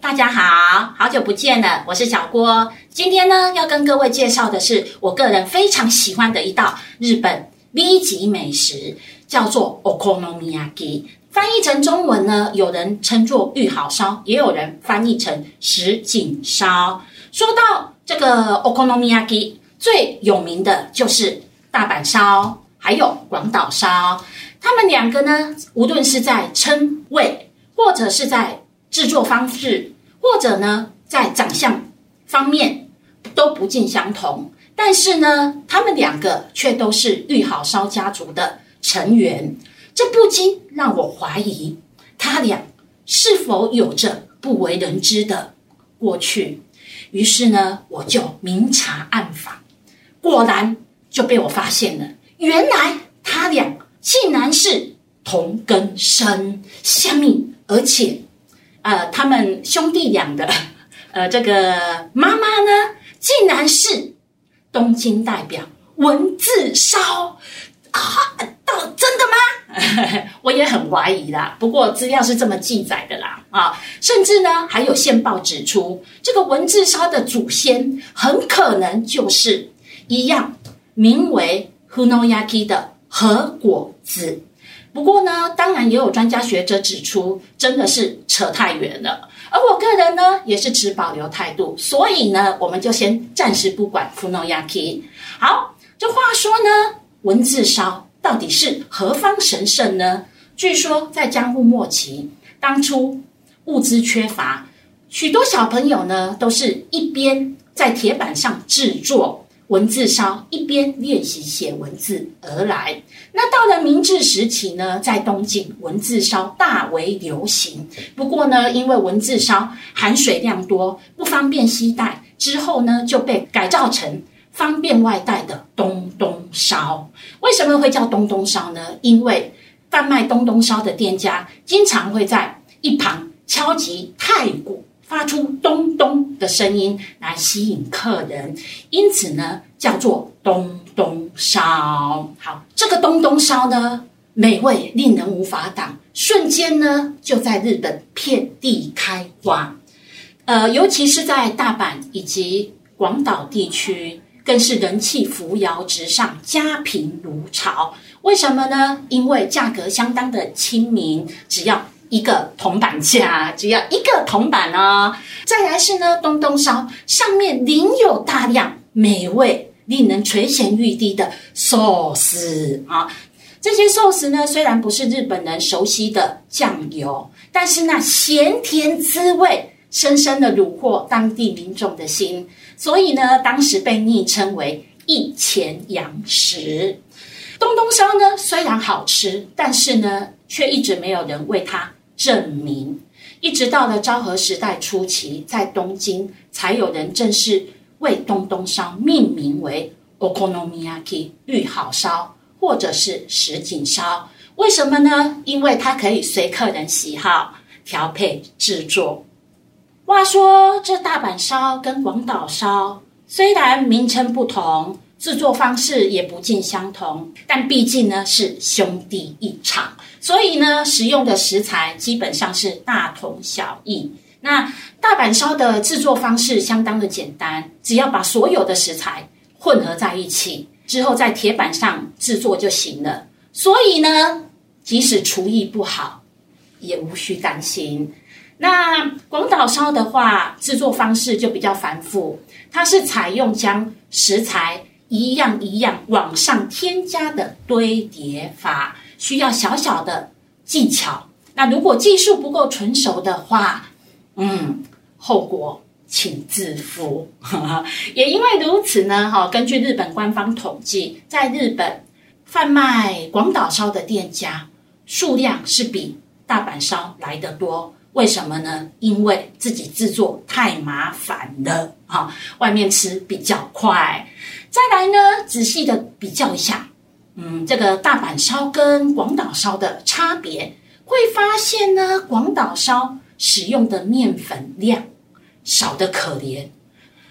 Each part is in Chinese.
大家好，好久不见了，我是小郭。今天呢，要跟各位介绍的是我个人非常喜欢的一道日本 V 级美食，叫做 Okonomiyaki。翻译成中文呢，有人称作玉好烧，也有人翻译成什锦烧。说到这个 Okonomiyaki，最有名的就是大阪烧，还有广岛烧。他们两个呢，无论是在称谓，或者是在制作方式，或者呢，在长相方面都不尽相同，但是呢，他们两个却都是玉好烧家族的成员，这不禁让我怀疑他俩是否有着不为人知的过去。于是呢，我就明察暗访，果然就被我发现了，原来他俩竟然是同根生，相命，而且。呃，他们兄弟俩的，呃，这个妈妈呢，竟然是东京代表文字烧啊？到真的吗？我也很怀疑啦。不过资料是这么记载的啦啊，甚至呢，还有线报指出，这个文字烧的祖先很可能就是一样名为 Hunoyaki 的和果子。不过呢，当然也有专家学者指出，真的是扯太远了。而我个人呢，也是持保留态度，所以呢，我们就先暂时不管 Funoyaki。好，这话说呢，文字烧到底是何方神圣呢？据说在江户末期，当初物资缺乏，许多小朋友呢，都是一边在铁板上制作。文字烧一边练习写文字而来，那到了明治时期呢，在东京文字烧大为流行。不过呢，因为文字烧含水量多，不方便携带，之后呢就被改造成方便外带的东东烧。为什么会叫东东烧呢？因为贩卖东东烧的店家经常会在一旁敲击太鼓。发出咚咚的声音来吸引客人，因此呢叫做咚咚烧。好，这个咚咚烧呢美味令人无法挡，瞬间呢就在日本遍地开花。呃，尤其是在大阪以及广岛地区，更是人气扶摇直上，家贫如潮。为什么呢？因为价格相当的亲民，只要。一个铜板价，只要一个铜板哦。再来是呢，东东烧上面淋有大量美味、令人垂涎欲滴的寿司啊。这些寿司呢，虽然不是日本人熟悉的酱油，但是那咸甜滋味深深的虏获当地民众的心，所以呢，当时被昵称为一钱洋食。东东烧呢，虽然好吃，但是呢，却一直没有人为它。证明，一直到了昭和时代初期，在东京才有人正式为东东烧命名为 Okonomiyaki 玉好烧，或者是什锦烧。为什么呢？因为它可以随客人喜好调配制作。话说，这大阪烧跟广岛烧虽然名称不同，制作方式也不尽相同，但毕竟呢是兄弟一场。所以呢，使用的食材基本上是大同小异。那大阪烧的制作方式相当的简单，只要把所有的食材混合在一起之后，在铁板上制作就行了。所以呢，即使厨艺不好，也无需担心。那广岛烧的话，制作方式就比较繁复，它是采用将食材一样一样往上添加的堆叠法。需要小小的技巧，那如果技术不够纯熟的话，嗯，后果请自负。也因为如此呢，哈，根据日本官方统计，在日本贩卖广岛烧的店家数量是比大阪烧来的多。为什么呢？因为自己制作太麻烦了，哈，外面吃比较快。再来呢，仔细的比较一下。嗯，这个大阪烧跟广岛烧的差别，会发现呢，广岛烧使用的面粉量少得可怜。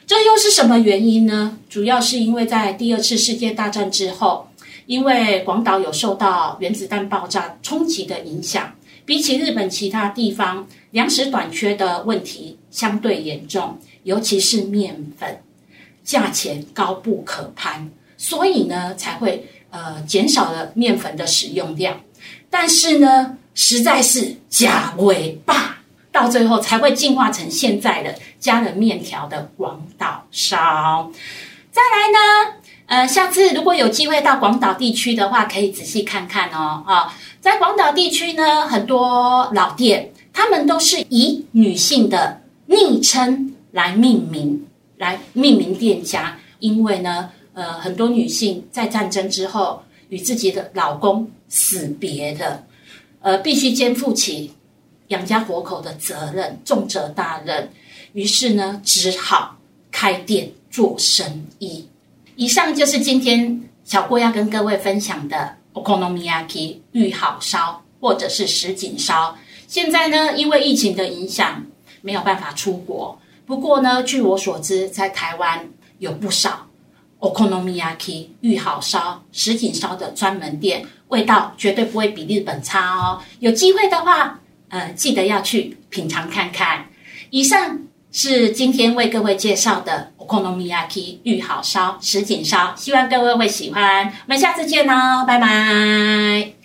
这又是什么原因呢？主要是因为在第二次世界大战之后，因为广岛有受到原子弹爆炸冲击的影响，比起日本其他地方，粮食短缺的问题相对严重，尤其是面粉，价钱高不可攀，所以呢才会呃减少了面粉的使用量。但是呢，实在是假尾巴，到最后才会进化成现在的加了面条的广岛烧。再来呢，呃，下次如果有机会到广岛地区的话，可以仔细看看哦。啊，在广岛地区呢，很多老店，他们都是以女性的昵称来命名，来命名店家，因为呢，呃，很多女性在战争之后与自己的老公死别的，呃，必须肩负起养家活口的责任，重责大任，于是呢，只好开店。做生意。以上就是今天小郭要跟各位分享的 okonomiyaki 玉好烧或者是什锦烧。现在呢，因为疫情的影响，没有办法出国。不过呢，据我所知，在台湾有不少 okonomiyaki 玉好烧、石井烧的专门店，味道绝对不会比日本差哦。有机会的话，呃，记得要去品尝看看。以上。是今天为各位介绍的 okonomiyaki 玉好烧、石井烧，希望各位会喜欢。我们下次见喽，拜拜。